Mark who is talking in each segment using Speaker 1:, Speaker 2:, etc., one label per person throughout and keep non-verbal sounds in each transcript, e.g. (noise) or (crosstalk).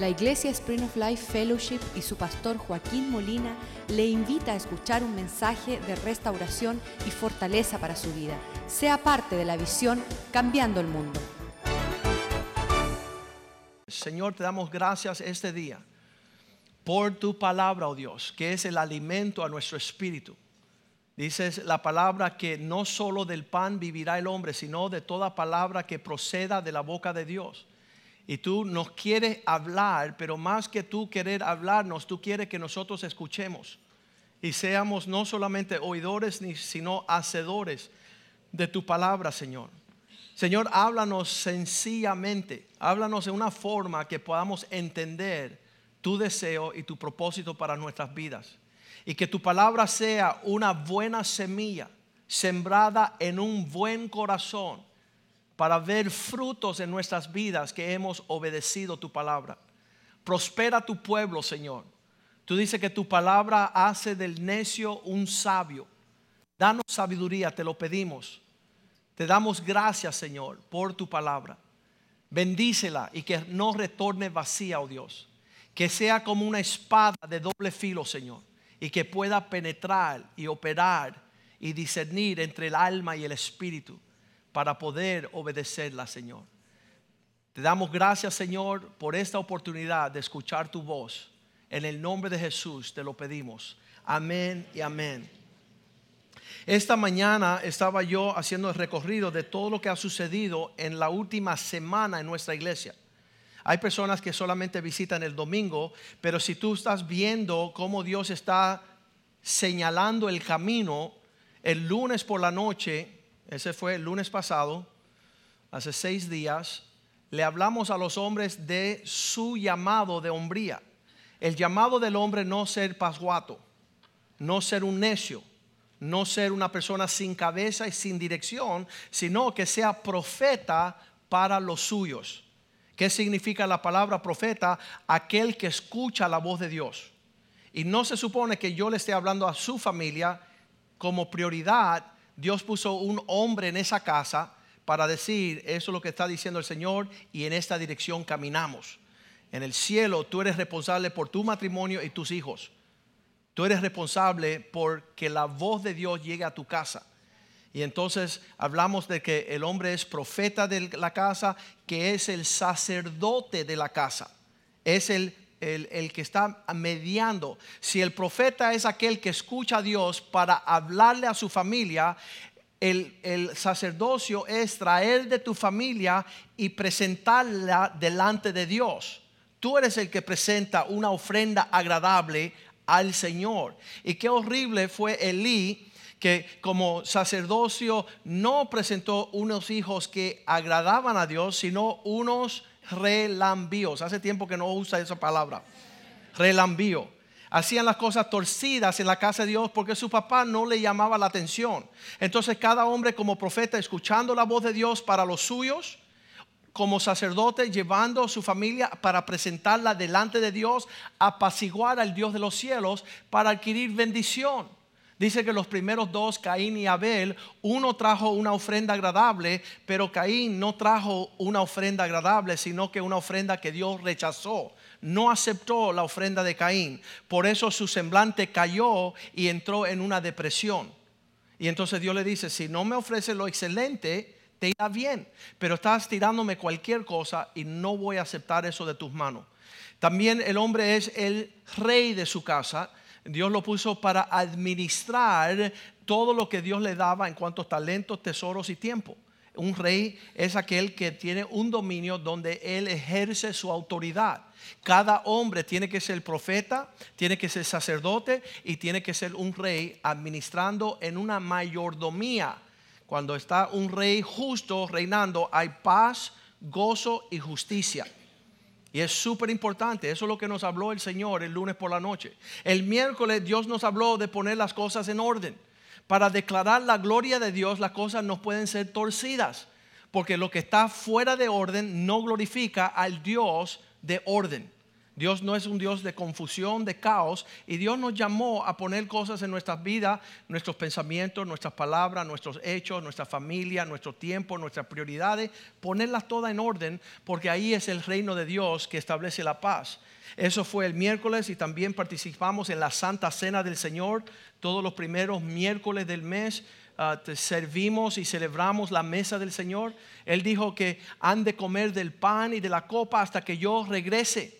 Speaker 1: La Iglesia Spring of Life Fellowship y su pastor Joaquín Molina le invita a escuchar un mensaje de restauración y fortaleza para su vida. Sea parte de la visión Cambiando el Mundo.
Speaker 2: Señor, te damos gracias este día por tu palabra, oh Dios, que es el alimento a nuestro espíritu. Dices la palabra que no solo del pan vivirá el hombre, sino de toda palabra que proceda de la boca de Dios. Y tú nos quieres hablar, pero más que tú querer hablarnos, tú quieres que nosotros escuchemos y seamos no solamente oidores, sino hacedores de tu palabra, Señor. Señor, háblanos sencillamente, háblanos de una forma que podamos entender tu deseo y tu propósito para nuestras vidas. Y que tu palabra sea una buena semilla sembrada en un buen corazón para ver frutos en nuestras vidas que hemos obedecido tu palabra. Prospera tu pueblo, Señor. Tú dices que tu palabra hace del necio un sabio. Danos sabiduría, te lo pedimos. Te damos gracias, Señor, por tu palabra. Bendícela y que no retorne vacía, oh Dios. Que sea como una espada de doble filo, Señor. Y que pueda penetrar y operar y discernir entre el alma y el espíritu para poder obedecerla, Señor. Te damos gracias, Señor, por esta oportunidad de escuchar tu voz. En el nombre de Jesús te lo pedimos. Amén y amén. Esta mañana estaba yo haciendo el recorrido de todo lo que ha sucedido en la última semana en nuestra iglesia. Hay personas que solamente visitan el domingo, pero si tú estás viendo cómo Dios está señalando el camino, el lunes por la noche ese fue el lunes pasado, hace seis días, le hablamos a los hombres de su llamado de hombría. El llamado del hombre no ser pasguato, no ser un necio, no ser una persona sin cabeza y sin dirección, sino que sea profeta para los suyos. ¿Qué significa la palabra profeta? Aquel que escucha la voz de Dios. Y no se supone que yo le esté hablando a su familia como prioridad, Dios puso un hombre en esa casa para decir, eso es lo que está diciendo el Señor y en esta dirección caminamos. En el cielo tú eres responsable por tu matrimonio y tus hijos. Tú eres responsable por que la voz de Dios llegue a tu casa. Y entonces hablamos de que el hombre es profeta de la casa, que es el sacerdote de la casa. Es el, el, el, que está mediando. Si el profeta es aquel que escucha a Dios para hablarle a su familia, el, el, sacerdocio es traer de tu familia y presentarla delante de Dios. Tú eres el que presenta una ofrenda agradable al Señor. Y qué horrible fue Elí que como sacerdocio no presentó unos hijos que agradaban a Dios, sino unos relambíos. Hace tiempo que no usa esa palabra. Relambío. Hacían las cosas torcidas en la casa de Dios porque su papá no le llamaba la atención. Entonces cada hombre como profeta escuchando la voz de Dios para los suyos, como sacerdote llevando a su familia para presentarla delante de Dios, apaciguar al Dios de los cielos para adquirir bendición. Dice que los primeros dos, Caín y Abel, uno trajo una ofrenda agradable, pero Caín no trajo una ofrenda agradable, sino que una ofrenda que Dios rechazó. No aceptó la ofrenda de Caín. Por eso su semblante cayó y entró en una depresión. Y entonces Dios le dice, si no me ofreces lo excelente, te irá bien. Pero estás tirándome cualquier cosa y no voy a aceptar eso de tus manos. También el hombre es el rey de su casa Dios lo puso para administrar todo lo que Dios le daba en cuanto a talentos, tesoros y tiempo. Un rey es aquel que tiene un dominio donde él ejerce su autoridad. Cada hombre tiene que ser profeta, tiene que ser sacerdote y tiene que ser un rey administrando en una mayordomía. Cuando está un rey justo reinando, hay paz, gozo y justicia. Y es súper importante, eso es lo que nos habló el Señor el lunes por la noche. El miércoles Dios nos habló de poner las cosas en orden. Para declarar la gloria de Dios las cosas no pueden ser torcidas, porque lo que está fuera de orden no glorifica al Dios de orden. Dios no es un Dios de confusión, de caos, y Dios nos llamó a poner cosas en nuestras vidas, nuestros pensamientos, nuestras palabras, nuestros hechos, nuestra familia, nuestro tiempo, nuestras prioridades, ponerlas todas en orden, porque ahí es el reino de Dios que establece la paz. Eso fue el miércoles y también participamos en la Santa Cena del Señor todos los primeros miércoles del mes. Ah, servimos y celebramos la mesa del Señor. Él dijo que han de comer del pan y de la copa hasta que yo regrese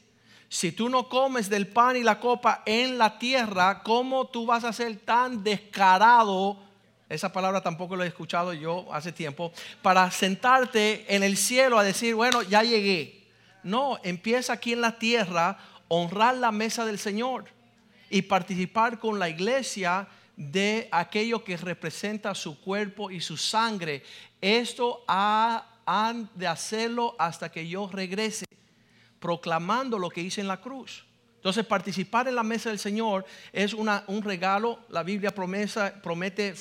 Speaker 2: si tú no comes del pan y la copa en la tierra, ¿cómo tú vas a ser tan descarado? Esa palabra tampoco lo he escuchado yo hace tiempo, para sentarte en el cielo a decir, bueno, ya llegué. No, empieza aquí en la tierra, honrar la mesa del Señor y participar con la iglesia de aquello que representa su cuerpo y su sangre. Esto han de hacerlo hasta que yo regrese proclamando lo que hice en la cruz. Entonces participar en la mesa del Señor es una, un regalo. La Biblia promesa, promete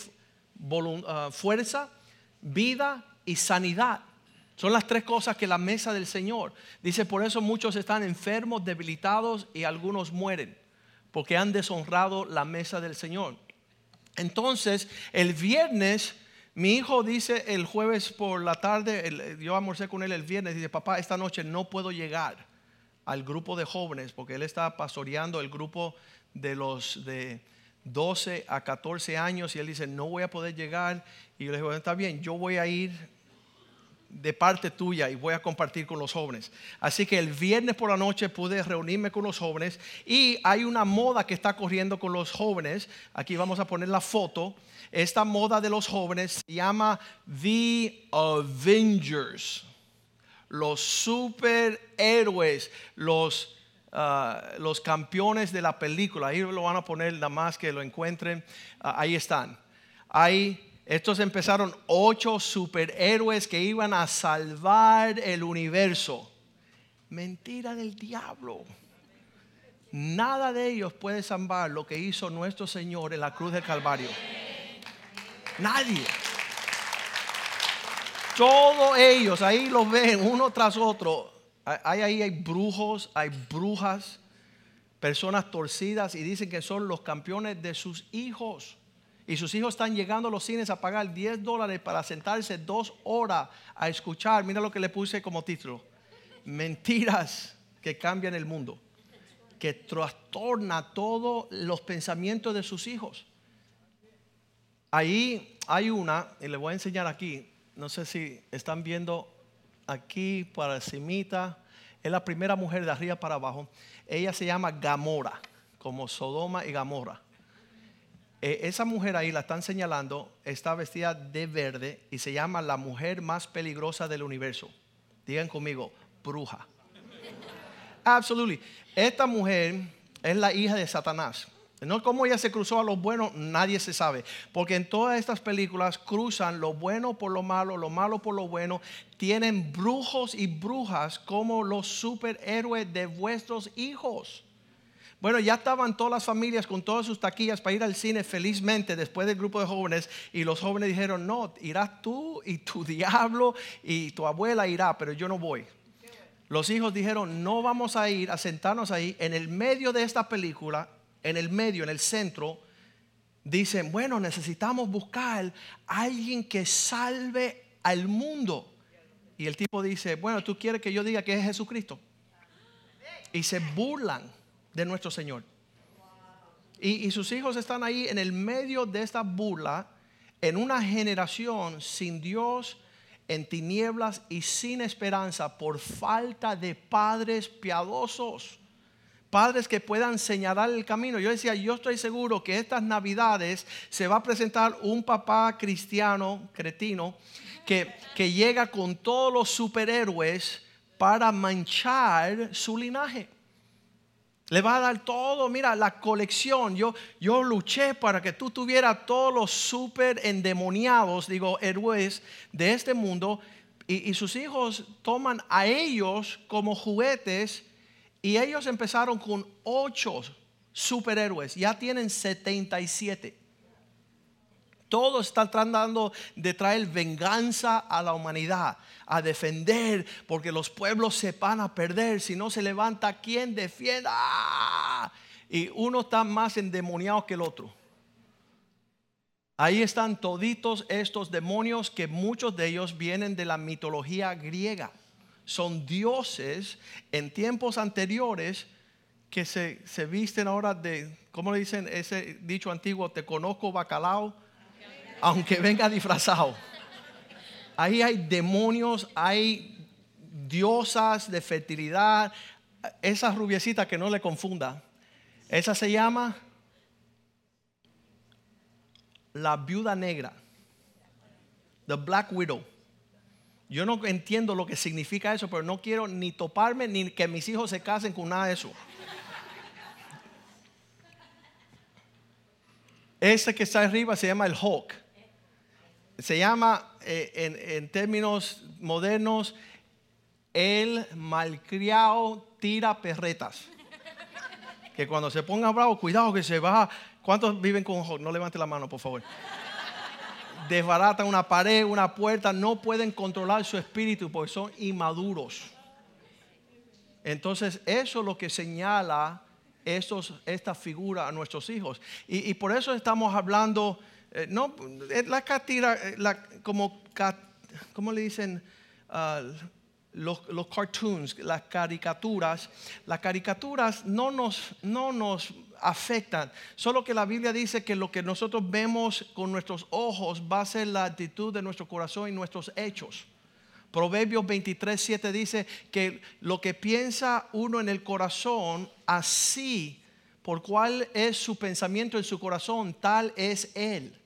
Speaker 2: uh, fuerza, vida y sanidad. Son las tres cosas que la mesa del Señor. Dice, por eso muchos están enfermos, debilitados y algunos mueren, porque han deshonrado la mesa del Señor. Entonces, el viernes, mi hijo dice el jueves por la tarde, yo almorcé con él el viernes, dice, papá, esta noche no puedo llegar al grupo de jóvenes, porque él está pastoreando el grupo de los de 12 a 14 años y él dice, no voy a poder llegar. Y yo le digo, está bien, yo voy a ir de parte tuya y voy a compartir con los jóvenes. Así que el viernes por la noche pude reunirme con los jóvenes y hay una moda que está corriendo con los jóvenes. Aquí vamos a poner la foto. Esta moda de los jóvenes se llama The Avengers los superhéroes, los, ah, los campeones de la película. Ahí lo van a poner nada más que lo encuentren. Ah, ahí están. Ahí, estos empezaron ocho superhéroes que iban a salvar el universo. Mentira del diablo. Nada de ellos puede salvar lo que hizo nuestro Señor en la cruz del Calvario. Nadie. Todos ellos, ahí los ven uno tras otro. Hay ahí hay brujos, hay brujas, personas torcidas y dicen que son los campeones de sus hijos. Y sus hijos están llegando a los cines a pagar 10 dólares para sentarse dos horas a escuchar. Mira lo que le puse como título. Mentiras que cambian el mundo. Que trastorna todos los pensamientos de sus hijos. Ahí hay una, y le voy a enseñar aquí, no sé si están viendo aquí para cimita, es la primera mujer de arriba para abajo. Ella se llama Gamora, como Sodoma y Gamora. Eh, esa mujer ahí la están señalando, está vestida de verde y se llama la mujer más peligrosa del universo. Digan conmigo, bruja. Absolutely. Esta mujer es la hija de Satanás. No cómo ella se cruzó a lo bueno, nadie se sabe. Porque en todas estas películas cruzan lo bueno por lo malo, lo malo por lo bueno. Tienen brujos y brujas como los superhéroes de vuestros hijos. Bueno, ya estaban todas las familias con todas sus taquillas para ir al cine felizmente después del grupo de jóvenes y los jóvenes dijeron, no, irás tú y tu (laughs) diablo y tu abuela irá, pero yo no voy. Los hijos dijeron, no vamos a ir a sentarnos ahí en el medio de esta película en el medio, en el centro, dicen, bueno, necesitamos buscar a alguien que salve al mundo. Y el tipo dice, bueno, tú quieres que yo diga que es Jesucristo. Y se burlan de nuestro Señor. Y, y, sus hijos están ahí en el medio de esta burla, en una generación sin Dios, en tinieblas y sin esperanza por falta de padres piadosos padres que puedan señalar el camino. Yo decía, yo estoy seguro que estas navidades se va a presentar un papá cristiano, cretino, que, que llega con todos los superhéroes para manchar su linaje. Le va a dar todo, mira, la colección. Yo, yo luché para que tú tuvieras todos los super endemoniados, digo, héroes de este mundo. Y, y sus hijos toman a ellos como juguetes y ellos empezaron con ocho superhéroes, ya tienen 77. Todo está tratando de traer venganza a la humanidad, a defender, porque los pueblos se van a perder. Si no se levanta, ¿quién defienda? ¡Ah! Y uno está más endemoniado que el otro. Ahí están toditos estos demonios que muchos de ellos vienen de la mitología griega. Son dioses en tiempos anteriores que se, se visten ahora de, ¿cómo le dicen ese dicho antiguo? Te conozco bacalao aunque venga disfrazado. Ahí hay demonios, hay diosas de fertilidad. Esa rubiecita que no le confunda. Esa se llama la viuda negra. The Black Widow. Yo no entiendo lo que significa eso, pero no quiero ni toparme ni que mis hijos se casen con nada de eso. Ese que está arriba se llama el Hawk se llama eh, en, términos modernos el malcriado tira perretas. Que cuando se ponga bravo, cuidado que se va. ¿Cuántos viven con No levante la mano, por favor. Desbaratan una pared, una puerta, no pueden controlar su espíritu porque son inmaduros. Entonces, eso es lo que señala estos, esta figura a nuestros hijos. Y, y por eso estamos hablando eh, no, eh, la catira, eh, la, como, ¿cómo le dicen? Ah, los, los, cartoons, las caricaturas, las caricaturas no nos, no nos afectan, solo que la Biblia dice que lo que nosotros vemos con nuestros ojos va a ser la actitud de nuestro corazón y nuestros hechos. Proverbios 23, 7 dice que lo que piensa uno en el corazón, así, por cuál es su pensamiento en su corazón, tal es él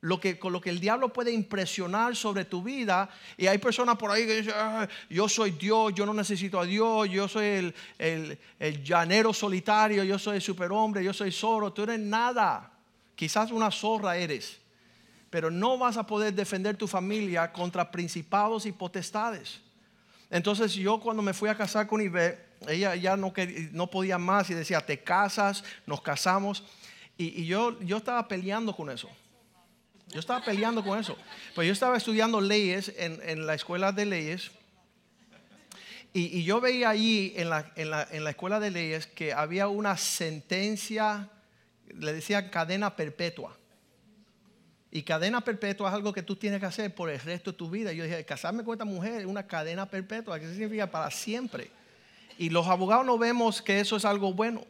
Speaker 2: lo que, con lo que el diablo puede impresionar sobre tu vida. Y hay personas por ahí que dicen, ah, yo soy Dios, yo no necesito a Dios, yo soy el, llanero solitario, yo soy el superhombre, yo soy zorro, tú eres nada. Quizás una zorra eres, pero no vas a poder defender tu familia contra principados y potestades. Entonces yo cuando me fui a casar con Ibe, ella ya no, no podía más y decía, te casas, nos casamos. Y, y yo, yo estaba peleando con eso. Yo estaba peleando con eso. Pues yo estaba estudiando leyes en, la escuela de leyes. Y, yo veía allí en la, en, la, en la, escuela de leyes que había una sentencia, le decían cadena perpetua. Y cadena perpetua es algo que tú tienes que hacer por el resto de tu vida. Yo dije, casarme con esta mujer es una cadena perpetua. ¿Qué significa? Para siempre. Y los abogados no vemos que eso es algo bueno.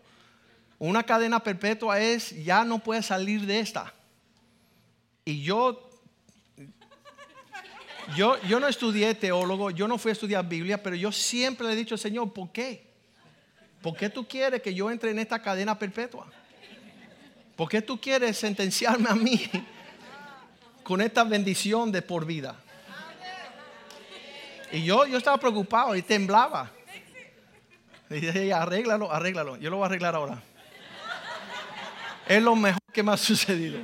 Speaker 2: Una cadena perpetua es, ya no puedes salir de esta. Y yo, yo, yo no estudié teólogo, yo no fui a estudiar Biblia, pero yo siempre le he dicho Señor, ¿por qué? ¿Por qué tú quieres que yo entre en esta cadena perpetua? ¿Por qué tú quieres sentenciarme a mí con esta bendición de por vida? Y yo, yo estaba preocupado y temblaba. Y dije, arréglalo, arréglalo. Yo lo voy a arreglar ahora. Es lo mejor que me ha sucedido.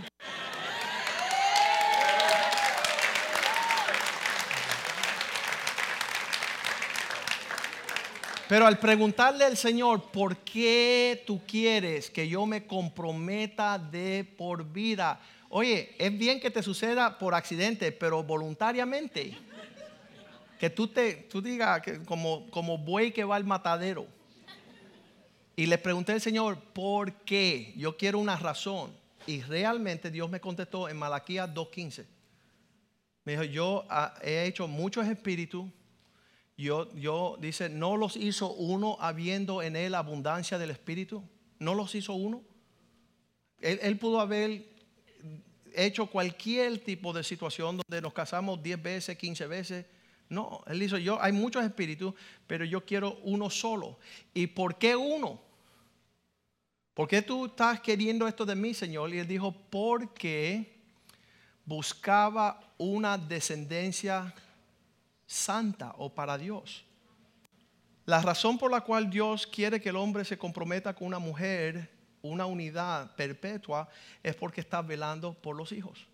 Speaker 2: Pero al preguntarle al Señor, ¿por qué tú quieres que yo me comprometa de por vida? Oye, es bien que te suceda por accidente, pero voluntariamente. Que tú te, tú digas que como, como buey que va al matadero. Y le pregunté al Señor, ¿por qué? Yo quiero una razón. Y realmente Dios me contestó en Malaquías 2.15. Me dijo, yo ah, he hecho muchos espíritus yo, dice, no los hizo uno habiendo en él abundancia del Espíritu. No los hizo uno. Él, pudo haber hecho cualquier tipo de situación donde nos casamos 10 veces, 15 veces. No, él dijo, yo, hay muchos espíritus, pero yo quiero uno solo. ¿Y por qué uno? ¿Por qué tú estás queriendo esto de mí, Señor? Y él dijo, porque buscaba una descendencia santa o para Dios. La razón por la cual Dios quiere que el hombre se comprometa con una mujer, una unidad perpetua, es porque está velando por los hijos.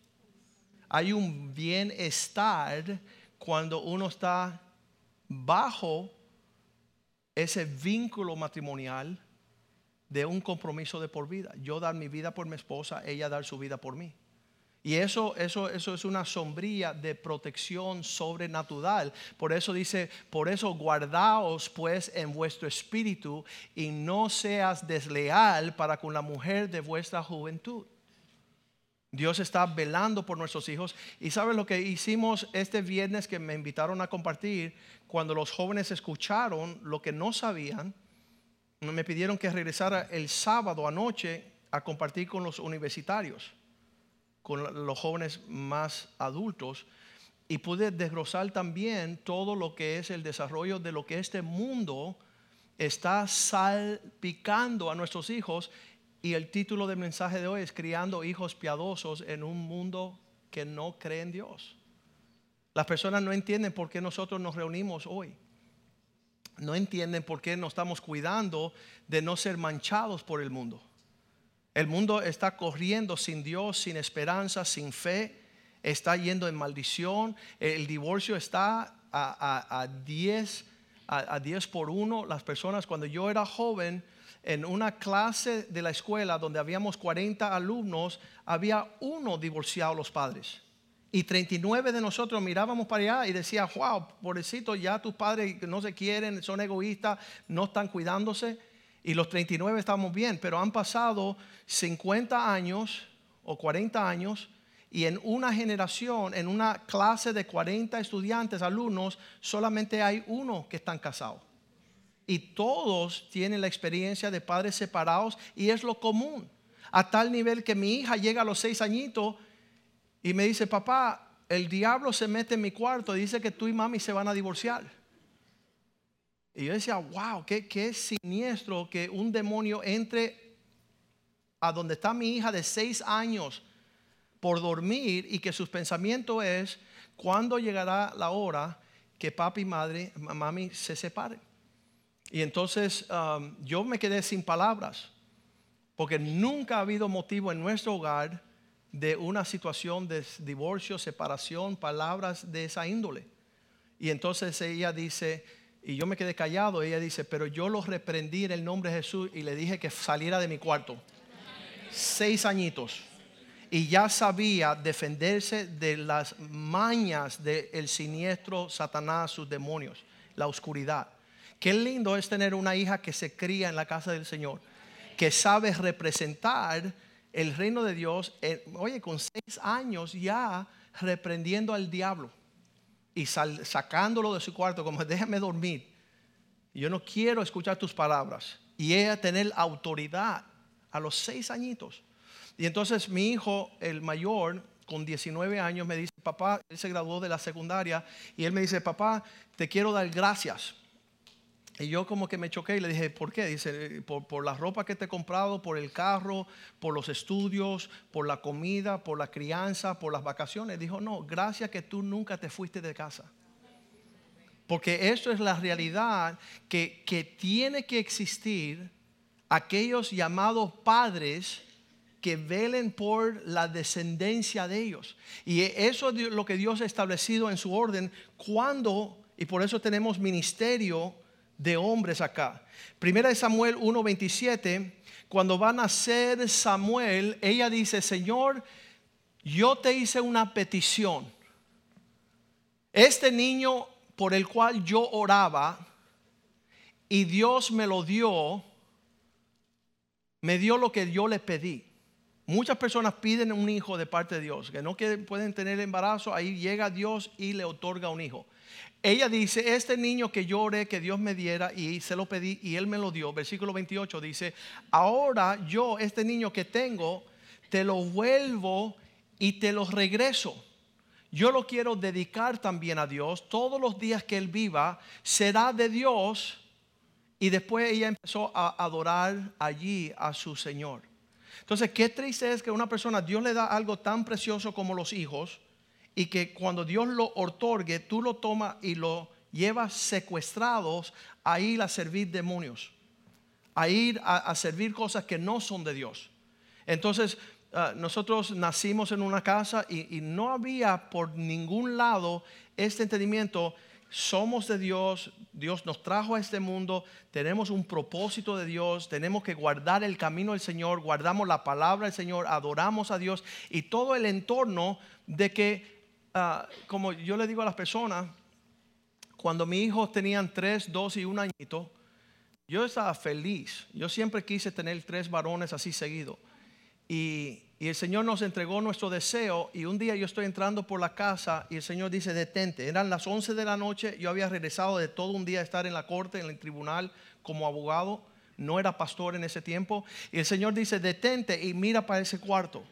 Speaker 2: Hay un bienestar cuando uno está bajo ese vínculo matrimonial de un compromiso de por vida. Yo dar mi vida por mi esposa, ella dar su vida por mí. Y eso, eso, eso es una sombría de protección sobrenatural. Por eso dice, por eso guardaos pues en vuestro espíritu y no seas desleal para con la mujer de vuestra juventud. Dios está velando por nuestros hijos. Y sabes lo que hicimos este viernes que me invitaron a compartir, cuando los jóvenes escucharon lo que no sabían, me pidieron que regresara el sábado anoche a compartir con los universitarios con los jóvenes más adultos y pude desglosar también todo lo que es el desarrollo de lo que este mundo está salpicando a nuestros hijos y el título del mensaje de hoy es criando hijos piadosos en un mundo que no cree en Dios. Las personas no entienden por qué nosotros nos reunimos hoy. No entienden por qué nos estamos cuidando de no ser manchados por el mundo. El mundo está corriendo sin Dios, sin esperanza, sin fe. Está yendo en maldición. El divorcio está a, 10 a, 10 por 1. Las personas, cuando yo era joven, en una clase de la escuela donde habíamos 40 alumnos, había uno divorciado los padres. Y 39 de nosotros mirábamos para allá y decía, wow, pobrecito, ya tus padres no se quieren, son egoístas, no están cuidándose y los 39 estamos bien, pero han pasado 50 años o 40 años y en una generación, en una clase de 40 estudiantes, alumnos, solamente hay uno que están casados. Y todos tienen la experiencia de padres separados y es lo común. A tal nivel que mi hija llega a los seis añitos y me dice, papá, el diablo se mete en mi cuarto y dice que tú y mami se van a divorciar. Y yo decía, wow, qué, qué siniestro que un demonio entre a donde está mi hija de seis años por dormir y que sus pensamientos es, ¿cuándo llegará la hora que papi y madre, mami se separen? Y entonces um, yo me quedé sin palabras, porque nunca ha habido motivo en nuestro hogar de una situación de divorcio, separación, palabras de esa índole. Y entonces ella dice, y yo me quedé callado. Ella dice, pero yo lo reprendí en el nombre de Jesús y le dije que saliera de mi cuarto. Seis añitos. Y ya sabía defenderse de las mañas del siniestro Satanás, sus demonios, la oscuridad. Qué lindo es tener una hija que se cría en la casa del Señor, que sabe representar el reino de Dios. oye, con seis años ya reprendiendo al diablo y sacándolo de su cuarto como déjame dormir. Yo no quiero escuchar tus palabras. Y ella tener autoridad a los seis añitos. Y entonces mi hijo, el mayor, con 19 años, me dice, papá, él se graduó de la secundaria, y él me dice, papá, te quiero dar gracias y yo como que me choqué y le dije, ¿por qué? Dice, por, la ropa que te he comprado, por el carro, por los estudios, por la comida, por la crianza, por las vacaciones. Dijo, no, gracias que tú nunca te fuiste de casa. Porque eso es la realidad que, que tiene que existir aquellos llamados padres que velen por la descendencia de ellos. Y eso es lo que Dios ha establecido en su orden cuando, y por eso tenemos ministerio de hombres acá. Primera de Samuel 1:27, cuando va a nacer Samuel, ella dice, Señor, yo te hice una petición. Este niño por el cual yo oraba y Dios me lo dio, me dio lo que yo le pedí. Muchas personas piden un hijo de parte de Dios, que no pueden tener embarazo, ahí llega Dios y le otorga un hijo. Ella dice, este niño que yo oré que Dios me diera y se lo pedí y él me lo dio. Versículo 28 dice, ahora yo, este niño que tengo, te lo vuelvo y te lo regreso. Yo lo quiero dedicar también a Dios. Todos los días que él viva será de Dios. Y después ella empezó a adorar allí a su Señor. Entonces, qué triste es que una persona, Dios le da algo tan precioso como los hijos y que cuando Dios lo otorgue, tú lo tomas y lo llevas secuestrados a ir a servir demonios, a ir a, servir cosas que no son de Dios. Entonces, ah, nosotros nacimos en una casa y, no había por ningún lado este entendimiento, somos de Dios, Dios nos trajo a este mundo, tenemos un propósito de Dios, tenemos que guardar el camino del Señor, guardamos la palabra del Señor, adoramos a Dios y todo el entorno de que, ah, como yo le digo a las personas, cuando mis hijos tenían tres, dos y un añito, yo estaba feliz. Yo siempre quise tener tres varones así seguido. Y, el Señor nos entregó nuestro deseo y un día yo estoy entrando por la casa y el Señor dice, detente. Eran las 11 de la noche, yo había regresado de todo un día a estar en la corte, en el tribunal como abogado, no era pastor en ese tiempo. Y el Señor dice, detente y mira para ese cuarto.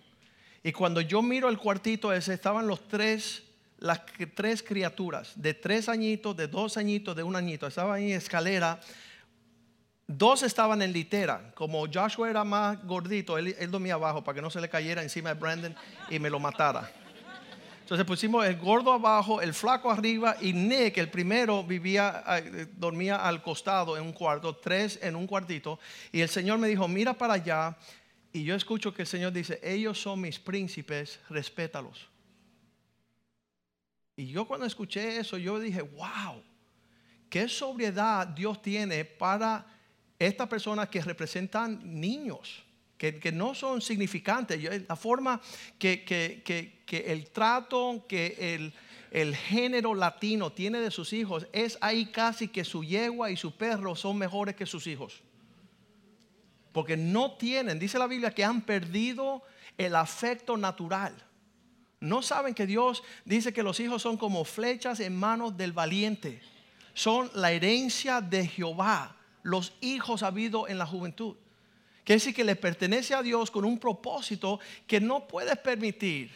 Speaker 2: Y cuando yo miro el cuartito ese, estaban los tres, las tres criaturas, de tres añitos, de dos añitos, de un añito. Estaban en escalera Dos estaban en litera. Como Joshua era más gordito, él, dormía abajo para que no se le cayera encima de Brandon y me lo matara. Entonces pusimos el gordo abajo, el flaco arriba y Nick, el primero, vivía, eh, dormía al costado en un cuarto, tres en un cuartito. Y el Señor me dijo, mira para allá. Y yo escucho que el Señor dice, ellos son mis príncipes, respétalos. Y yo cuando escuché eso, yo dije, wow, qué sobriedad Dios tiene para estas personas que representan niños, que, no son significantes. La forma que, el trato que el, el, género latino tiene de sus hijos es ahí casi que su yegua y su perro son mejores que sus hijos. Porque no tienen, dice la Biblia, que han perdido el afecto natural. No saben que Dios dice que los hijos son como flechas en manos del valiente. Son la herencia de Jehová los hijos ha habido en la juventud. Quiere decir que le pertenece a Dios con un propósito que no puedes permitir.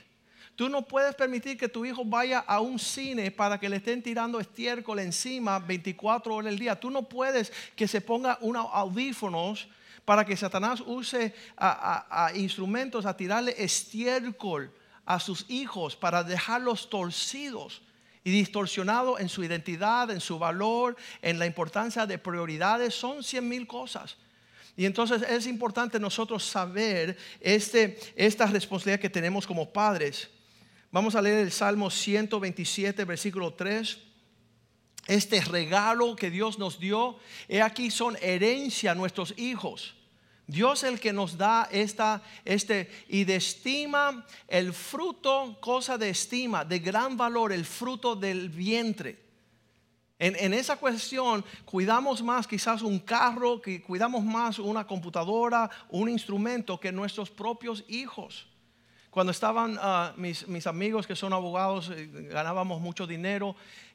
Speaker 2: Tú no puedes permitir que tu hijo vaya a un cine para que le estén tirando estiércol encima 24 horas al día. Tú no puedes que se ponga unos audífonos para que Satanás use a, instrumentos a tirarle estiércol a sus hijos para dejarlos torcidos y distorsionado en su identidad, en su valor, en la importancia de prioridades, son cien mil cosas. Y entonces es importante nosotros saber este, esta responsabilidad que tenemos como padres. Vamos a leer el Salmo 127, versículo 3. Este regalo que Dios nos dio, he aquí son herencia nuestros hijos Dios es el que nos da esta, este, y de estima el fruto, cosa de estima, de gran valor, el fruto del vientre. En, en, esa cuestión cuidamos más quizás un carro, que cuidamos más una computadora, un instrumento que nuestros propios hijos. Cuando estaban ah, mis, mis, amigos que son abogados, eh, ganábamos mucho dinero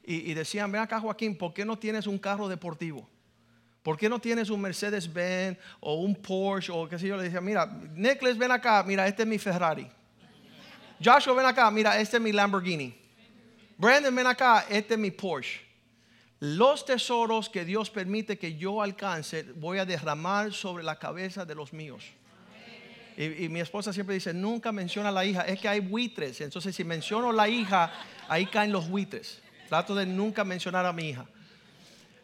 Speaker 2: y, decían, ven acá Joaquín, ¿por qué no tienes un carro deportivo? ¿Por qué no tienes un Mercedes Benz o un Porsche o qué sé yo? Le decía, mira, Nicholas, ven acá, mira, este es mi Ferrari. Joshua, ven acá, mira, este es mi Lamborghini. Brandon, ven acá, este es mi Porsche. Los tesoros que Dios permite que yo alcance, voy a derramar sobre la cabeza de los míos. Y, y, mi esposa siempre dice, nunca menciona a la hija, es que hay buitres. Entonces, si menciono la hija, ahí caen los buitres. Trato de nunca mencionar a mi hija.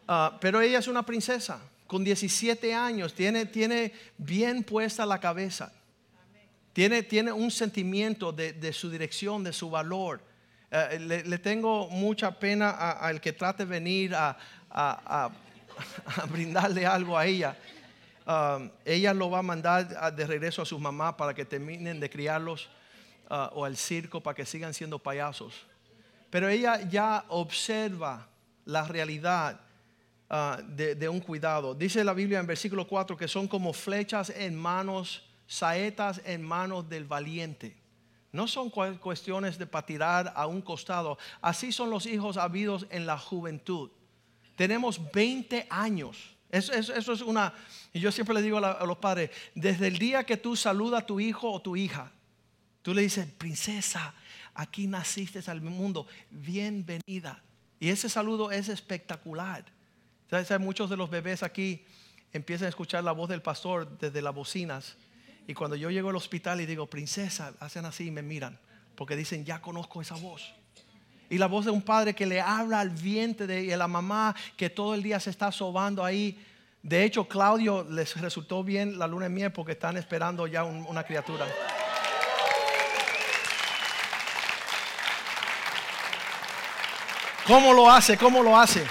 Speaker 2: Ah, pero ella es una princesa con 17 años, tiene, tiene bien puesta la cabeza. Tiene, tiene un sentimiento de, su dirección, de su valor. Eh, le, tengo mucha pena al que trate de venir (laughs) a, brindarle algo a ella. Ah, ella lo va a mandar de regreso a su mamá para que terminen de criarlos ah, o al circo para que sigan siendo payasos. Pero ella ya observa la realidad Ah, de, un cuidado. Dice la Biblia en versículo 4 que son como flechas en manos, saetas en manos del valiente. No son cuestiones de para tirar a un costado. Así son los hijos habidos en la juventud. Tenemos 20 años. Eso, es una, y yo siempre le digo a, a los padres, desde el día que tú saludas a tu hijo o tu hija, tú le dices, princesa, aquí naciste al mundo, bienvenida. Y ese saludo es espectacular. Muchos de los bebés aquí empiezan a escuchar la voz del pastor desde las bocinas. Y cuando yo llego al hospital y digo, princesa, hacen así y me miran. Porque dicen, ya conozco esa voz. Y la voz de un padre que le habla al vientre de, y la mamá que todo el día se está sobando ahí. De hecho, Claudio les resultó bien la luna de miel porque están esperando ya una criatura. ¿Cómo lo hace? ¿Cómo lo hace?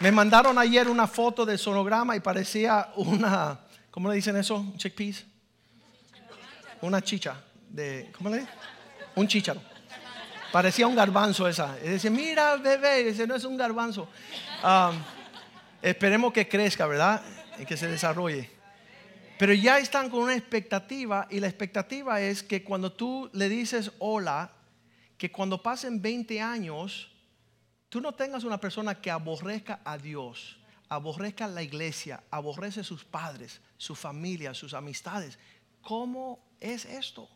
Speaker 2: Me mandaron ayer una foto del sonograma y parecía una, ¿cómo le dicen eso? Chickpeas. Una chicha de, ¿cómo le dicen? Un chícharo. Parecía un garbanzo esa. Y dice, mira, bebé, ese no es un garbanzo. Esperemos que crezca, ¿verdad? Y que se desarrolle. Pero ya están con una expectativa y la expectativa es que cuando tú le dices hola, que cuando pasen 20 años, tú no tengas una persona que aborrezca a Dios, aborrezca a la iglesia, aborrece a sus padres, su familia, sus amistades. ¿Cómo es esto?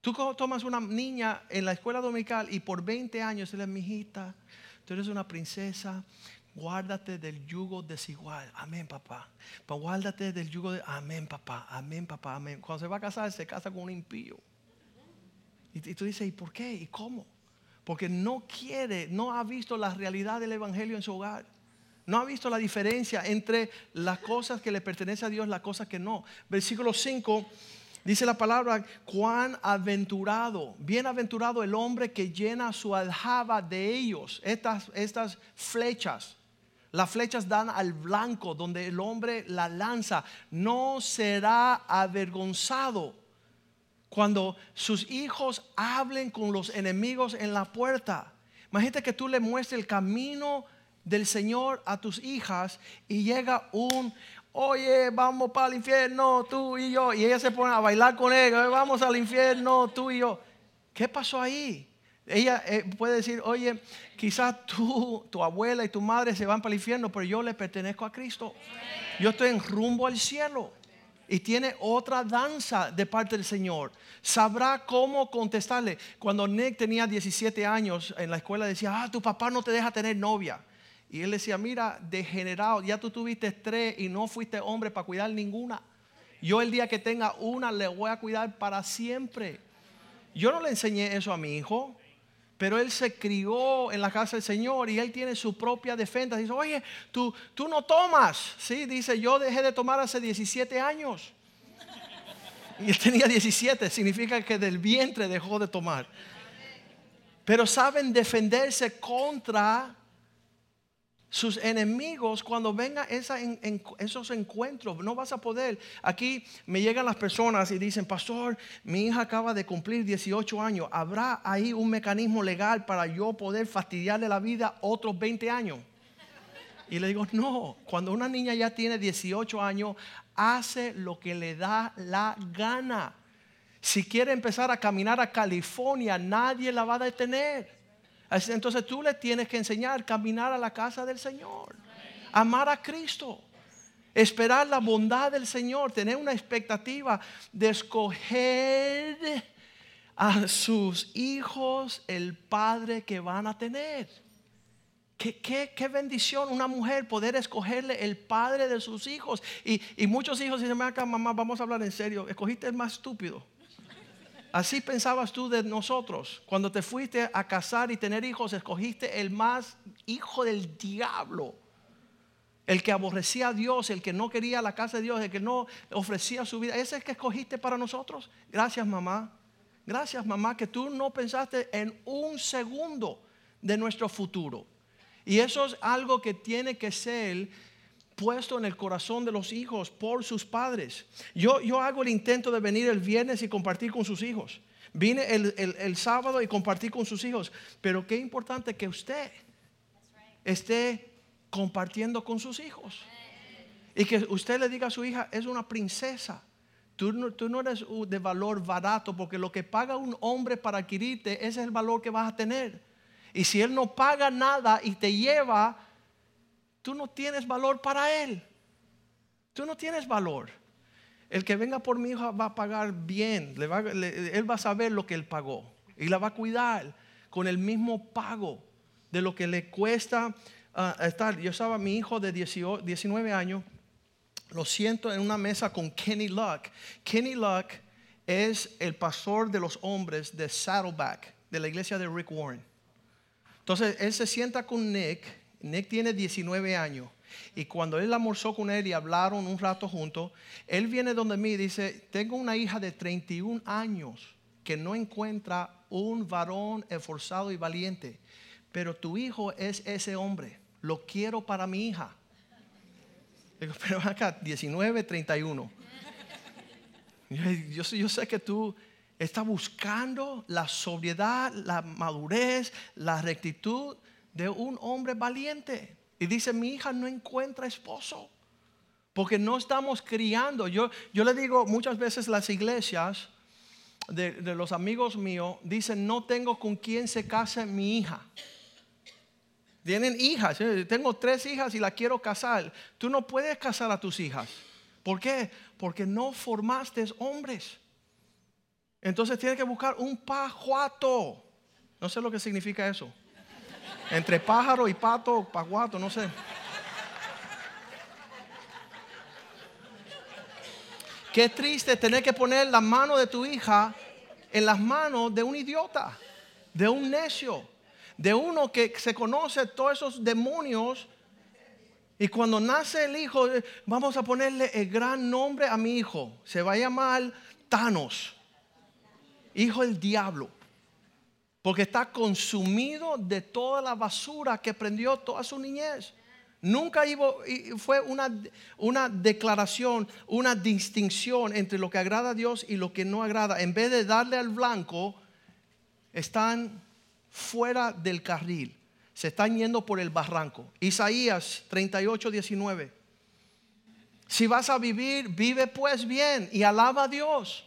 Speaker 2: Tú tomas una niña en la escuela dominical y por 20 años le mi hijita, tú eres una princesa, guárdate del yugo desigual. Amén, papá. Guárdate del yugo de... Amén, papá. Amén, papá. Amén. Cuando se va a casar, se casa con un impío. Y, tú dices, ¿y por qué? ¿Y cómo? Porque no quiere, no ha visto la realidad del Evangelio en su hogar. No ha visto la diferencia entre las cosas que le pertenecen a Dios y las cosas que no. Versículo 5 dice la palabra, cuán aventurado, bienaventurado el hombre que llena su aljaba de ellos, estas, estas flechas. Las flechas dan al blanco donde el hombre la lanza. No será avergonzado cuando sus hijos hablen con los enemigos en la puerta. Imagínate que tú le muestres el camino del Señor a tus hijas y llega un, oye, vamos para el infierno, tú y yo. Y ella se pone a bailar con él, vamos al infierno, tú y yo. ¿Qué pasó ahí? Ella eh, puede decir, oye, quizás tú, tu abuela y tu madre se van para el infierno, pero yo le pertenezco a Cristo. Yo estoy en rumbo al cielo. Y tiene otra danza de parte del Señor. Sabrá cómo contestarle. Cuando Nick tenía 17 años en la escuela decía, ah, tu papá no te deja tener novia. Y él decía, mira, degenerado, ya tú tuviste tres y no fuiste hombre para cuidar ninguna. Yo el día que tenga una le voy a cuidar para siempre. Yo no le enseñé eso a mi hijo, pero él se crió en la casa del Señor y él tiene su propia defensa. Dice, oye, tú, tú no tomas. Sí, dice, yo dejé de tomar hace 17 años. Y él tenía 17, significa que del vientre dejó de tomar. Pero saben defenderse contra sus enemigos cuando vengan esos encuentros. No vas a poder. Aquí me llegan las personas y dicen, pastor, mi hija acaba de cumplir 18 años. ¿Habrá ahí un mecanismo legal para yo poder fastidiarle la vida otros 20 años? Y le digo, no, cuando una niña ya tiene 18 años, hace lo que le da la gana. Si quiere empezar a caminar a California, nadie la va a detener. Entonces tú le tienes que enseñar caminar a la casa del Señor, amar a Cristo, esperar la bondad del Señor, tener una expectativa de escoger a sus hijos el padre que van a tener. Qué, qué, bendición una mujer poder escogerle el padre de sus hijos. Y, y muchos hijos dicen, acá mamá, vamos a hablar en serio, escogiste el más estúpido. Así pensabas tú de nosotros. Cuando te fuiste a casar y tener hijos, escogiste el más hijo del diablo. El que aborrecía a Dios, el que no quería la casa de Dios, el que no ofrecía su vida. Ese es que escogiste para nosotros. Gracias, mamá. Gracias, mamá, que tú no pensaste en un segundo de nuestro futuro. Y eso es algo que tiene que ser puesto en el corazón de los hijos por sus padres. Yo, yo hago el intento de venir el viernes y compartir con sus hijos. Vine el, sábado y compartí con sus hijos. Pero qué importante que usted esté compartiendo con sus hijos. Y que usted le diga a su hija, es una princesa. Tú no, tú no, eres de valor barato porque lo que paga un hombre para adquirirte, es el valor que vas a tener. Y si él no paga nada y te lleva tú no tienes valor para Él. Tú no tienes valor. El que venga por mi hija va a pagar bien. él va a saber lo que Él pagó. Y la va a cuidar con el mismo pago de lo que le cuesta ah, estar. Yo estaba mi hijo de 19 años. Lo siento en una mesa con Kenny Luck. Kenny Luck es el pastor de los hombres de Saddleback, de la iglesia de Rick Warren. Entonces él se sienta con Nick Nick tiene 19 años. Y cuando él almorzó con él y hablaron un rato juntos, él viene donde mí y dice, tengo una hija de 31 años que no encuentra un varón esforzado y valiente, pero tu hijo es ese hombre. lo quiero para mi hija. Digo, pero acá, 19, 31. Yo, yo sé que tú estás buscando la sobriedad, la madurez, la rectitud de un hombre valiente. Y dice, mi hija no encuentra esposo. Porque no estamos criando. Yo, yo le digo muchas veces las iglesias de, de los amigos míos, dicen, no tengo con quién se case mi hija. Tienen hijas, ¿eh? tengo tres hijas y la quiero casar. Tú no puedes casar a tus hijas. ¿Por qué? Porque no formaste hombres. Entonces tienes que buscar un pajuato. No sé lo que significa eso. Entre pájaro y pato, pajuato, no sé. Qué triste tener que poner la mano de tu hija en las manos de un idiota, de un necio de uno que se conoce todos esos demonios. Y cuando nace el hijo, vamos a ponerle el gran nombre a mi hijo. Se va a llamar Thanos, hijo del diablo. Porque está consumido de toda la basura que prendió toda su niñez. Nunca fue una, una declaración, una distinción entre lo que agrada a Dios y lo que no agrada. En vez de darle al blanco, están fuera del carril. Se están yendo por el barranco. Isaías 38, 19. Si vas a vivir, vive pues bien y alaba a Dios.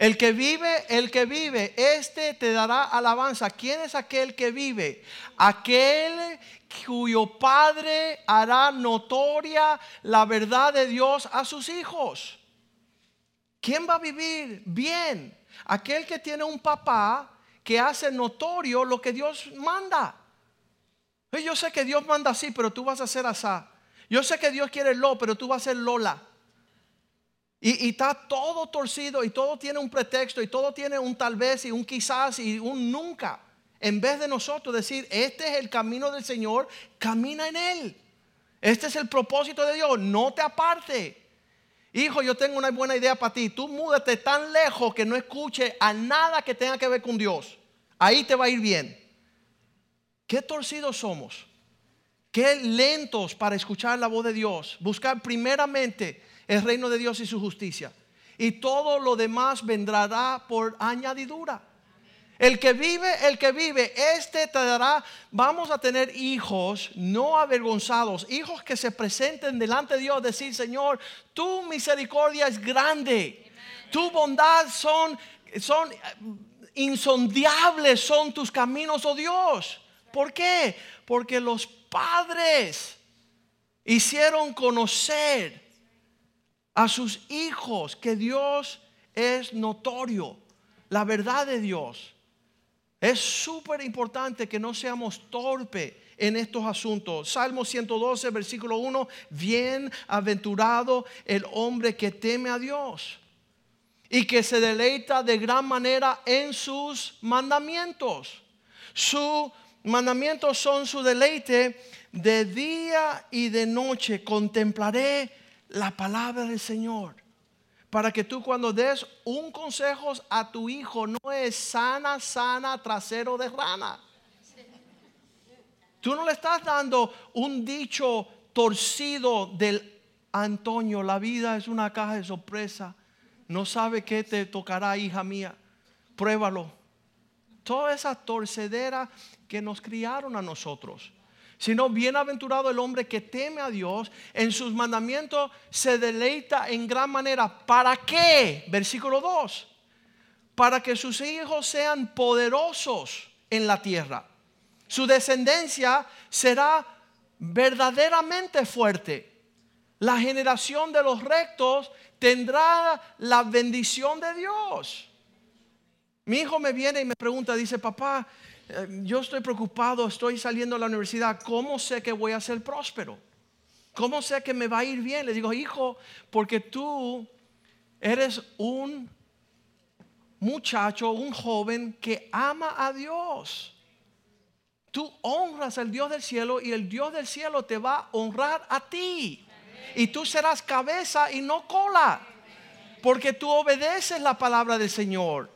Speaker 2: El que vive, el que vive, este te dará alabanza. ¿Quién es aquel que vive? Aquel cuyo padre hará notoria la verdad de Dios a sus hijos. ¿Quién va a vivir bien? Aquel que tiene un papá que hace notorio lo que Dios manda. Yo sé que Dios manda así, pero tú vas a hacer asá. Yo sé que Dios quiere lo, pero tú vas a ser lola. Y, está todo torcido y todo tiene un pretexto y todo tiene un tal vez y un quizás y un nunca. En vez de nosotros decir, este es el camino del Señor, camina en él. Este es el propósito de Dios, no te aparte. Hijo, yo tengo una buena idea para ti. Tú múdate tan lejos que no escuche a nada que tenga que ver con Dios ahí te va a ir bien. Qué torcidos somos. Qué lentos para escuchar la voz de Dios. Buscar primeramente el reino de Dios y su justicia. Y todo lo demás vendrá por añadidura. El que vive, el que vive, este te dará, vamos a tener hijos no avergonzados, hijos que se presenten delante de Dios, decir, Señor, tu misericordia es grande, tu bondad son, son insondiables son tus caminos, oh Dios. ¿Por qué? Porque los padres hicieron conocer a sus hijos que Dios es notorio, la verdad de Dios. Es súper importante que no seamos torpes en estos asuntos. Salmo 112, versículo 1, bien aventurado el hombre que teme a Dios y que se deleita de gran manera en sus mandamientos. Sus mandamientos son su deleite de día y de noche. Contemplaré la palabra del Señor. Para que tú cuando des un consejo a tu hijo no es sana, sana, trasero de rana. Tú no le estás dando un dicho torcido del Antonio, la vida es una caja de sorpresa no sabe qué te tocará, hija mía. Pruébalo. Toda esa torcedera que nos criaron a nosotros. Sino bienaventurado el hombre que teme a Dios, en sus mandamientos se deleita en gran manera. ¿Para qué? Versículo 2. Para que sus hijos sean poderosos en la tierra. Su descendencia será verdaderamente fuerte. La generación de los rectos tendrá la bendición de Dios. Mi hijo me viene y me pregunta, dice, papá, yo estoy preocupado, estoy saliendo de la universidad, ¿cómo sé que voy a ser próspero? ¿Cómo sé que me va a ir bien? Le digo, hijo, porque tú eres un muchacho, un joven que ama a Dios. Tú honras al Dios del cielo y el Dios del cielo te va a honrar a ti y tú serás cabeza y no cola. Porque tú obedeces la palabra del Señor.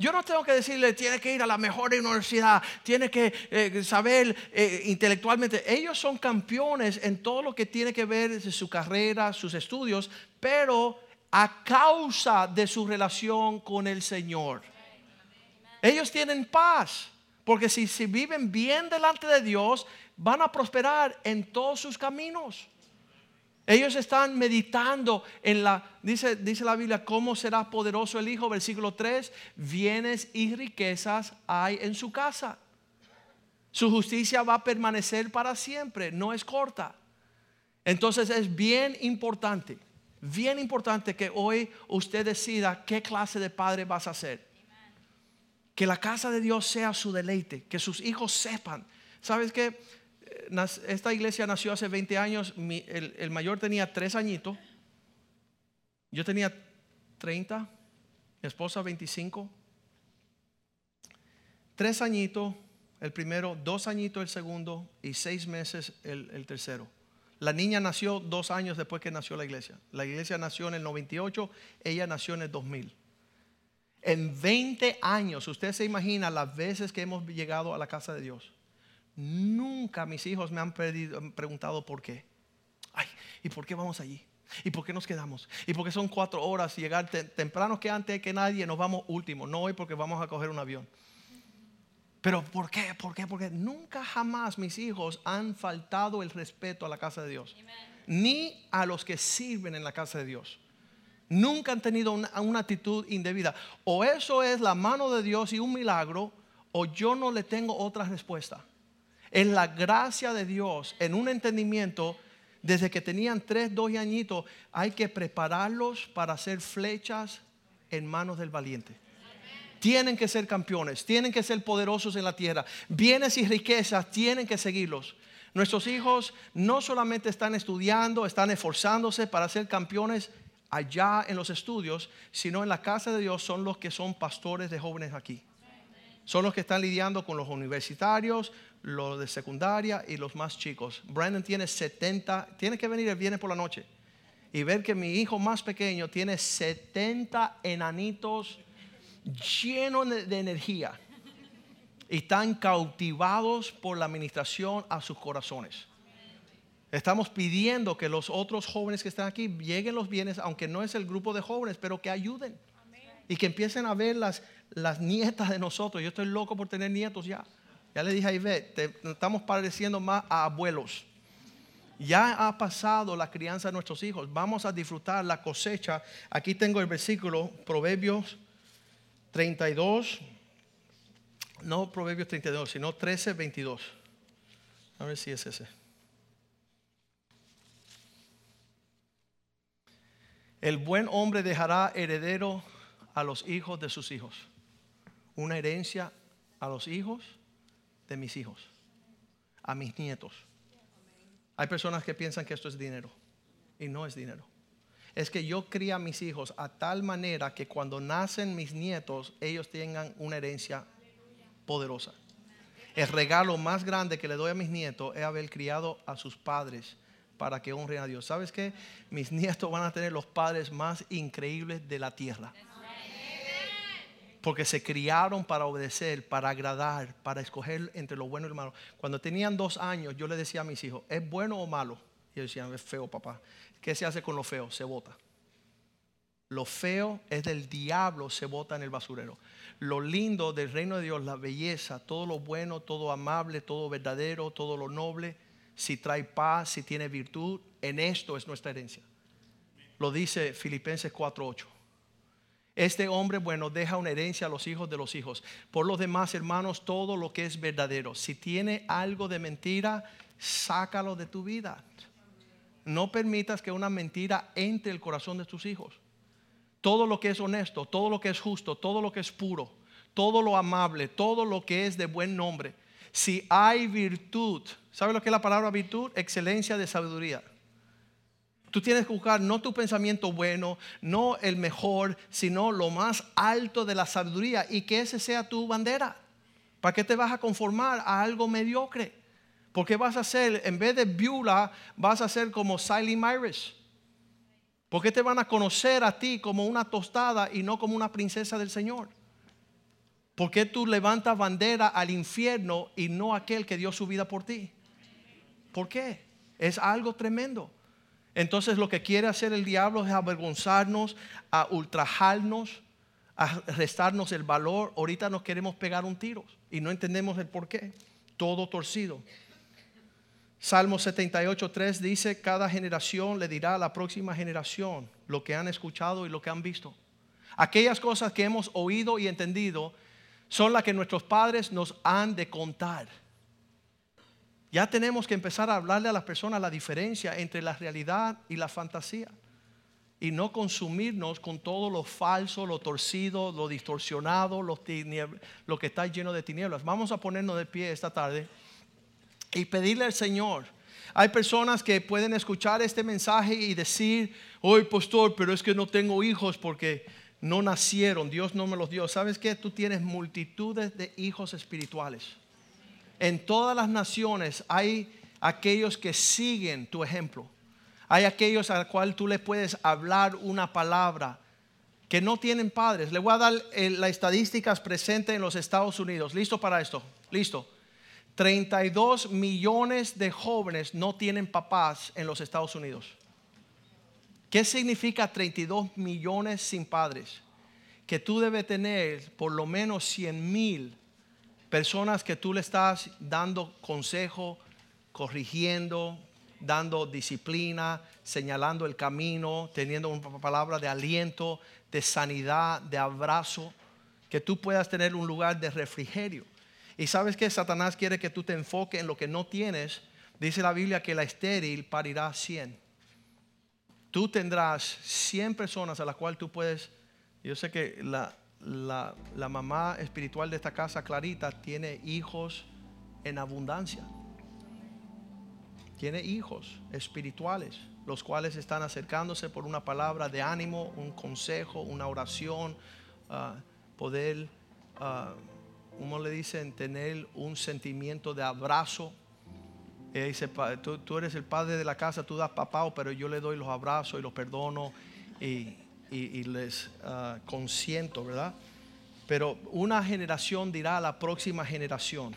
Speaker 2: Yo no tengo que decirle, tiene que ir a la mejor universidad, tiene que eh, saber eh, intelectualmente. Ellos son campeones en todo lo que tiene que ver su carrera, sus estudios, pero a causa de su relación con el Señor. Ellos tienen paz, porque si, si viven bien delante de Dios, van a prosperar en todos sus caminos. Ellos están meditando en la, dice, dice la Biblia, ¿cómo será poderoso el Hijo? Versículo 3, bienes y riquezas hay en su casa. Su justicia va a permanecer para siempre, no es corta. Entonces es bien importante, bien importante que hoy usted decida qué clase de padre vas a ser. Que la casa de Dios sea su deleite, que sus hijos sepan. ¿Sabes qué? Esta iglesia nació hace 20 años, el, mayor tenía tres añitos, yo tenía 30, mi esposa 25, tres añitos el primero, dos añitos el segundo y seis meses el, el tercero. La niña nació dos años después que nació la iglesia. La iglesia nació en el 98, ella nació en el 2000. En 20 años, usted se imagina las veces que hemos llegado a la casa de Dios. Nunca mis hijos me han preguntado por qué. Ay, ¿y por qué vamos allí? ¿Y por qué nos quedamos? ¿Y por qué son cuatro horas llegar temprano que antes que nadie nos vamos último? No hoy porque vamos a coger un avión. Pero ¿por qué? ¿Por qué? Porque nunca jamás mis hijos han faltado el respeto a la casa de Dios. Ni a los que sirven en la casa de Dios. Nunca han tenido una, una actitud indebida. O eso es la mano de Dios y un milagro, o yo no le tengo otra respuesta. Es la gracia de Dios en un entendimiento desde que tenían tres, dos añitos, hay que prepararlos para hacer flechas en manos del valiente. Tienen que ser campeones, tienen que ser poderosos en la tierra. Bienes y riquezas tienen que seguirlos. Nuestros hijos no solamente están estudiando, están esforzándose para ser campeones allá en los estudios, sino en la casa de Dios son los que son pastores de jóvenes aquí. Son los que están lidiando con los universitarios, los de secundaria y los más chicos. Brandon tiene 70, tiene que venir el viernes por la noche y ver que mi hijo más pequeño tiene 70 enanitos llenos de, energía y están cautivados por la administración a sus corazones. Estamos pidiendo que los otros jóvenes que están aquí lleguen los bienes, aunque no es el grupo de jóvenes, pero que ayuden y que empiecen a ver las, las nietas de nosotros. Yo estoy loco por tener nietos ya. Ya le dije a Ivette, te, estamos pareciendo más a abuelos. Ya ha pasado la crianza de nuestros hijos. Vamos a disfrutar la cosecha. Aquí tengo el versículo, Proverbios 32. No Proverbios 32, sino 13, 22. A ver si es ese. El buen hombre dejará heredero a los hijos de sus hijos. Una herencia a los hijos de mis hijos, a mis nietos. Hay personas que piensan que esto es dinero y no es dinero. Es que yo cría a mis hijos a tal manera que cuando nacen mis nietos, ellos tengan una herencia poderosa. El regalo más grande que le doy a mis nietos es haber criado a sus padres para que honren a Dios. ¿Sabes qué? Mis (laughs) nietos van a tener los padres más increíbles de la tierra porque se criaron para obedecer, para agradar, para escoger entre lo bueno y lo malo. Cuando tenían dos años, yo le decía a mis hijos, ¿es bueno o malo? Y ellos decían, es feo, papá. ¿Qué se hace con lo feo? Se bota. Lo feo es del diablo, se bota en el basurero. Lo lindo del reino de Dios, la belleza, todo lo bueno, todo amable, todo verdadero, todo lo noble, si trae paz, si tiene virtud, en esto es nuestra herencia. Lo dice Filipenses 4:8. Este hombre bueno deja una herencia a los hijos de los hijos. Por los demás, hermanos, todo lo que es verdadero. Si tiene algo de mentira, sácalo de tu vida. No permitas que una mentira entre el corazón de tus hijos. Todo lo que es honesto, todo lo que es justo, todo lo que es puro, todo lo amable, todo lo que es de buen nombre. Si hay virtud, ¿sabe lo que es la palabra virtud? Excelencia de sabiduría. Tú tienes que buscar no tu pensamiento bueno, no el mejor, sino lo más alto de la sabiduría y que ese sea tu bandera. ¿Para qué te vas a conformar a algo mediocre? Porque vas a ser, en vez de Beulah, vas a ser como Siley Myris. ¿Por qué te van a conocer a ti como una tostada y no como una princesa del Señor? ¿Por qué tú levantas bandera al infierno y no aquel que dio su vida por ti? ¿Por qué? Es algo tremendo. Entonces lo que quiere hacer el diablo es avergonzarnos, a ultrajarnos, a restarnos el valor. Ahorita nos queremos pegar un tiro y no entendemos el por qué. Todo torcido. Salmo 78, 3 dice, cada generación le dirá a la próxima generación lo que han escuchado y lo que han visto. Aquellas cosas que hemos oído y entendido son las que nuestros padres nos han de contar. Ya tenemos que empezar a hablarle a las personas la diferencia entre la realidad y la fantasía. Y no consumirnos con todo lo falso, lo torcido, lo distorsionado, lo, que está lleno de tinieblas. Vamos a ponernos de pie esta tarde y pedirle al Señor. Hay personas que pueden escuchar este mensaje y decir, hoy pastor, pero es que no tengo hijos porque no nacieron, Dios no me los dio. ¿Sabes qué? Tú tienes multitudes de hijos espirituales. En todas las naciones hay aquellos que siguen tu ejemplo. Hay aquellos a los cuales tú le puedes hablar una palabra que no tienen padres. Le voy a dar eh, las estadísticas presentes en los Estados Unidos. ¿Listo para esto? Listo. 32 millones de jóvenes no tienen papás en los Estados Unidos. ¿Qué significa 32 millones sin padres? Que tú debes tener por lo menos 100 mil personas que tú le estás dando consejo, corrigiendo, dando disciplina, señalando el camino, teniendo una palabra de aliento, de sanidad, de abrazo, que tú puedas tener un lugar de refrigerio. Y sabes que Satanás quiere que tú te enfoques en lo que no tienes. Dice la Biblia que la estéril parirá 100 tú tendrás 100 personas a las cuales tú puedes, yo sé que la, la, mamá espiritual de esta casa, Clarita, tiene hijos en abundancia. Tiene hijos espirituales, los cuales están acercándose por una palabra de ánimo, un consejo, una oración, ah, poder, uh, como le dicen, tener un sentimiento de abrazo. Dice, tú, eres el padre de la casa, tú das papá, pero yo le doy los abrazos y los perdono y, les uh, consiento, ¿verdad? Pero una generación dirá a la próxima generación.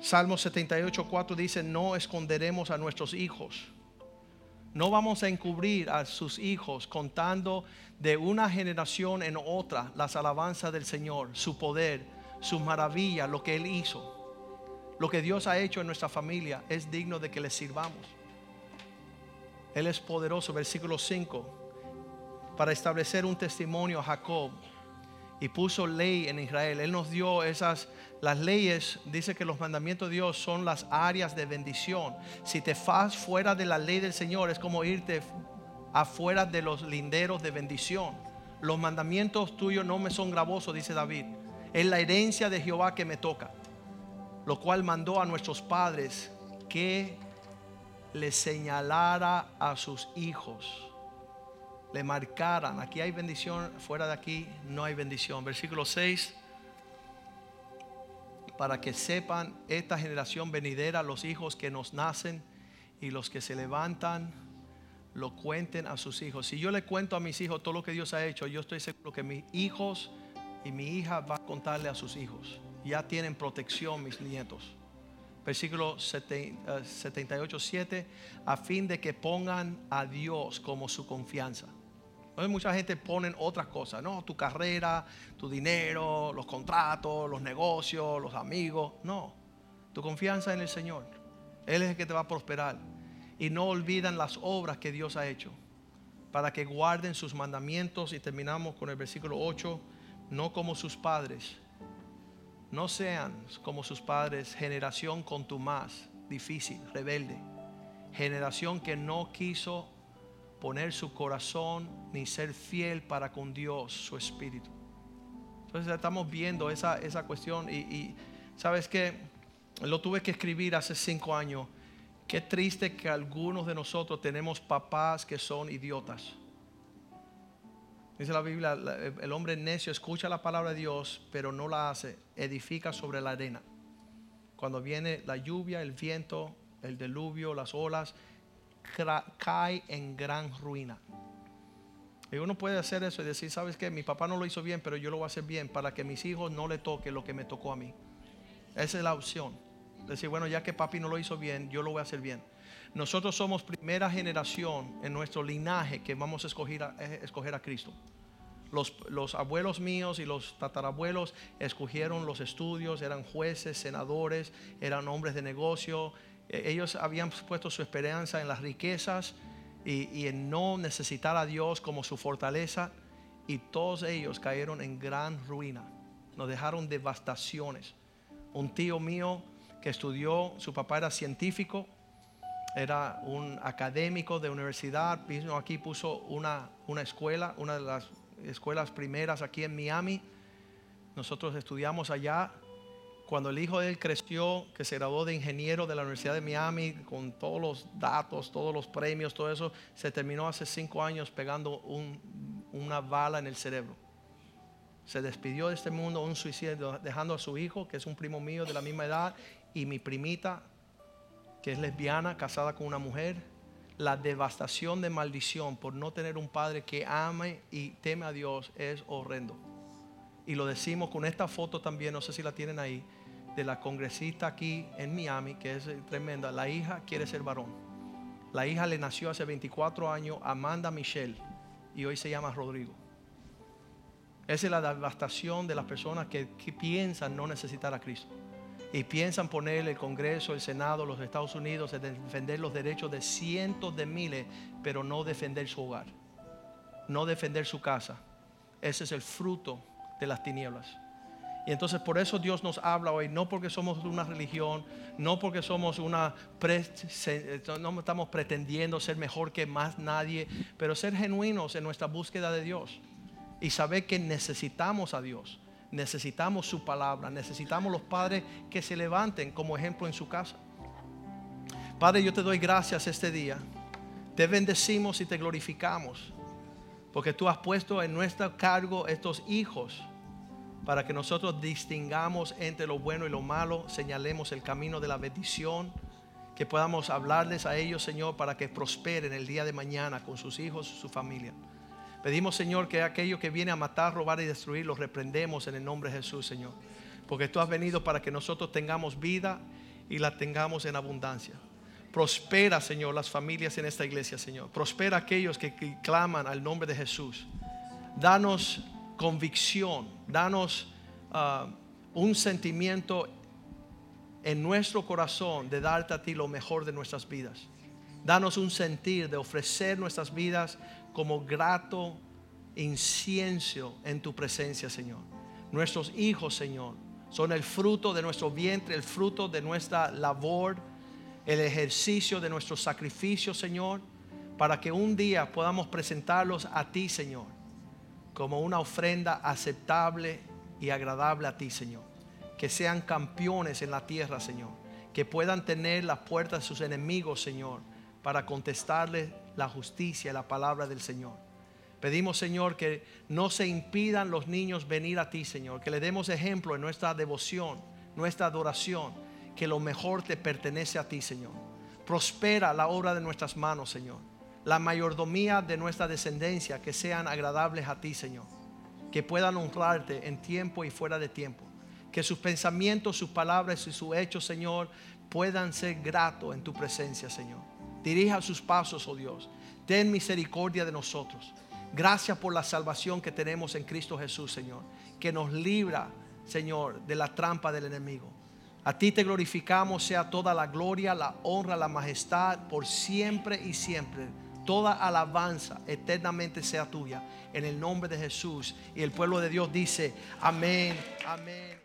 Speaker 2: Salmo 78, 4 dice, no esconderemos a nuestros hijos. No vamos a encubrir a sus hijos contando de una generación en otra las alabanzas del Señor, su poder, sus maravillas, lo que Él hizo. Lo que Dios ha hecho en nuestra familia es digno de que le sirvamos. Él es poderoso, versículo 5, para establecer un testimonio a Jacob y puso ley en Israel. Él nos dio esas, las leyes, dice que los mandamientos de Dios son las áreas de bendición. Si te fas fuera de la ley del Señor, es como irte afuera de los linderos de bendición. Los mandamientos tuyos no me son gravosos, dice David. Es la herencia de Jehová que me toca lo cual mandó a nuestros padres que le señalara a sus hijos, le marcaran, aquí hay bendición, fuera de aquí no hay bendición. Versículo 6, para que sepan esta generación venidera, los hijos que nos nacen y los que se levantan, lo cuenten a sus hijos. Si yo le cuento a mis hijos todo lo que Dios ha hecho, yo estoy seguro que mis hijos y mi hija va a contarle a sus hijos ya tienen protección mis nietos. Versículo 78, 7, eh, a fin de que pongan a Dios como su confianza. Mucha gente pone otras cosas, ¿no? Tu carrera, tu dinero, los contratos, los negocios, los amigos. No, tu confianza en el Señor. Él es el que te va a prosperar. Y no olvidan las obras que Dios ha hecho para que guarden sus mandamientos. Y terminamos con el versículo 8, no como sus padres no sean como sus padres, generación contumaz, difícil, rebelde. Generación que no quiso poner su corazón ni ser fiel para con Dios, su espíritu. Entonces estamos viendo esa, esa cuestión y, y sabes que lo tuve que escribir hace cinco años. Qué triste que algunos de nosotros tenemos papás que son idiotas. Dice la Biblia, el hombre necio escucha la palabra de Dios, pero no la hace, edifica sobre la arena. Cuando viene la lluvia, el viento, el diluvio, las olas, cae en gran ruina. Y uno puede hacer eso y decir, ¿sabes qué? Mi papá no lo hizo bien, pero yo lo voy a hacer bien para que mis hijos no le toque lo que me tocó a mí. Esa es la opción. Decir, bueno, ya que papi no lo hizo bien, yo lo voy a hacer bien. Nosotros somos primera generación en nuestro linaje que vamos a escoger a, eh, escoger a Cristo. Los, los, abuelos míos y los tatarabuelos escogieron los estudios, eran jueces, senadores, eran hombres de negocio. E, ellos habían puesto su esperanza en las riquezas y, en no necesitar a Dios como su fortaleza. Y todos ellos cayeron en gran ruina. Nos dejaron devastaciones. Un tío mío que estudió, su papá era científico, era un académico de universidad, vino aquí, puso una, una escuela, una de las escuelas primeras aquí en Miami. Nosotros estudiamos allá. Cuando el hijo de él creció, que se graduó de ingeniero de la Universidad de Miami, con todos los datos, todos los premios, todo eso, se terminó hace cinco años pegando una bala en el cerebro. Se despidió de este mundo, un suicidio, dejando a su hijo, que es un primo mío de la misma edad, y mi primita, que es lesbiana, casada con una mujer, la devastación de maldición por no tener un padre que ame y teme a Dios es horrendo. Y lo decimos con esta foto también, no sé si la tienen ahí, de la congresista aquí en Miami, que es tremenda. La hija quiere ser varón. La hija le nació hace 24 años, Amanda Michelle, y hoy se llama Rodrigo. Esa es la devastación de las personas que, que piensan no necesitar a Cristo y piensan poner el Congreso, el Senado, los Estados Unidos a defender los derechos de cientos de miles, pero no defender su hogar, no defender su casa. Ese es el fruto de las tinieblas. Y entonces por eso Dios nos habla hoy, no porque somos una religión, no porque somos una, no estamos pretendiendo ser mejor que más nadie, pero ser genuinos en nuestra búsqueda de Dios y saber que necesitamos a Dios necesitamos su palabra, necesitamos los padres que se levanten como ejemplo en su casa. Padre, yo te doy gracias este día. Te bendecimos y te glorificamos, porque tú has puesto en nuestro cargo estos hijos para que nosotros distingamos entre lo bueno y lo malo, señalemos el camino de la bendición, que podamos hablarles a ellos, Señor, para que prosperen el día de mañana con sus hijos su familia. Pedimos, Señor, que aquello que viene a matar, robar y destruir, lo reprendemos en el nombre de Jesús, Señor. Porque tú has venido para que nosotros tengamos vida y la tengamos en abundancia. Prospera, Señor, las familias en esta iglesia, Señor. Prospera aquellos que, claman al nombre de Jesús. Danos convicción, danos ah, un sentimiento en nuestro corazón de darte a ti lo mejor de nuestras vidas. Danos un sentir de ofrecer nuestras vidas como grato incienso en tu presencia, Señor. Nuestros hijos, Señor, son el fruto de nuestro vientre, el fruto de nuestra labor, el ejercicio de nuestro sacrificio, Señor, para que un día podamos presentarlos a ti, Señor, como una ofrenda aceptable y agradable a ti, Señor. Que sean campeones en la tierra, Señor. Que puedan tener las puertas de sus enemigos, Señor, para contestarles la justicia y la palabra del Señor. Pedimos, Señor, que no se impidan los niños venir a ti, Señor. Que le demos ejemplo en nuestra devoción, nuestra adoración, que lo mejor te pertenece a ti, Señor. Prospera la obra de nuestras manos, Señor. La mayordomía de nuestra descendencia, que sean agradables a ti, Señor. Que puedan honrarte en tiempo y fuera de tiempo. Que sus pensamientos, sus palabras y sus hechos, Señor, puedan ser gratos en tu presencia, Señor. Dirija sus pasos, oh Dios. Ten misericordia de nosotros. Gracias por la salvación que tenemos en Cristo Jesús, Señor. Que nos libra, Señor, de la trampa del enemigo. A ti te glorificamos, sea toda la gloria, la honra, la majestad, por siempre y siempre. Toda alabanza eternamente sea tuya. En el nombre de Jesús. Y el pueblo de Dios dice, amén, amén.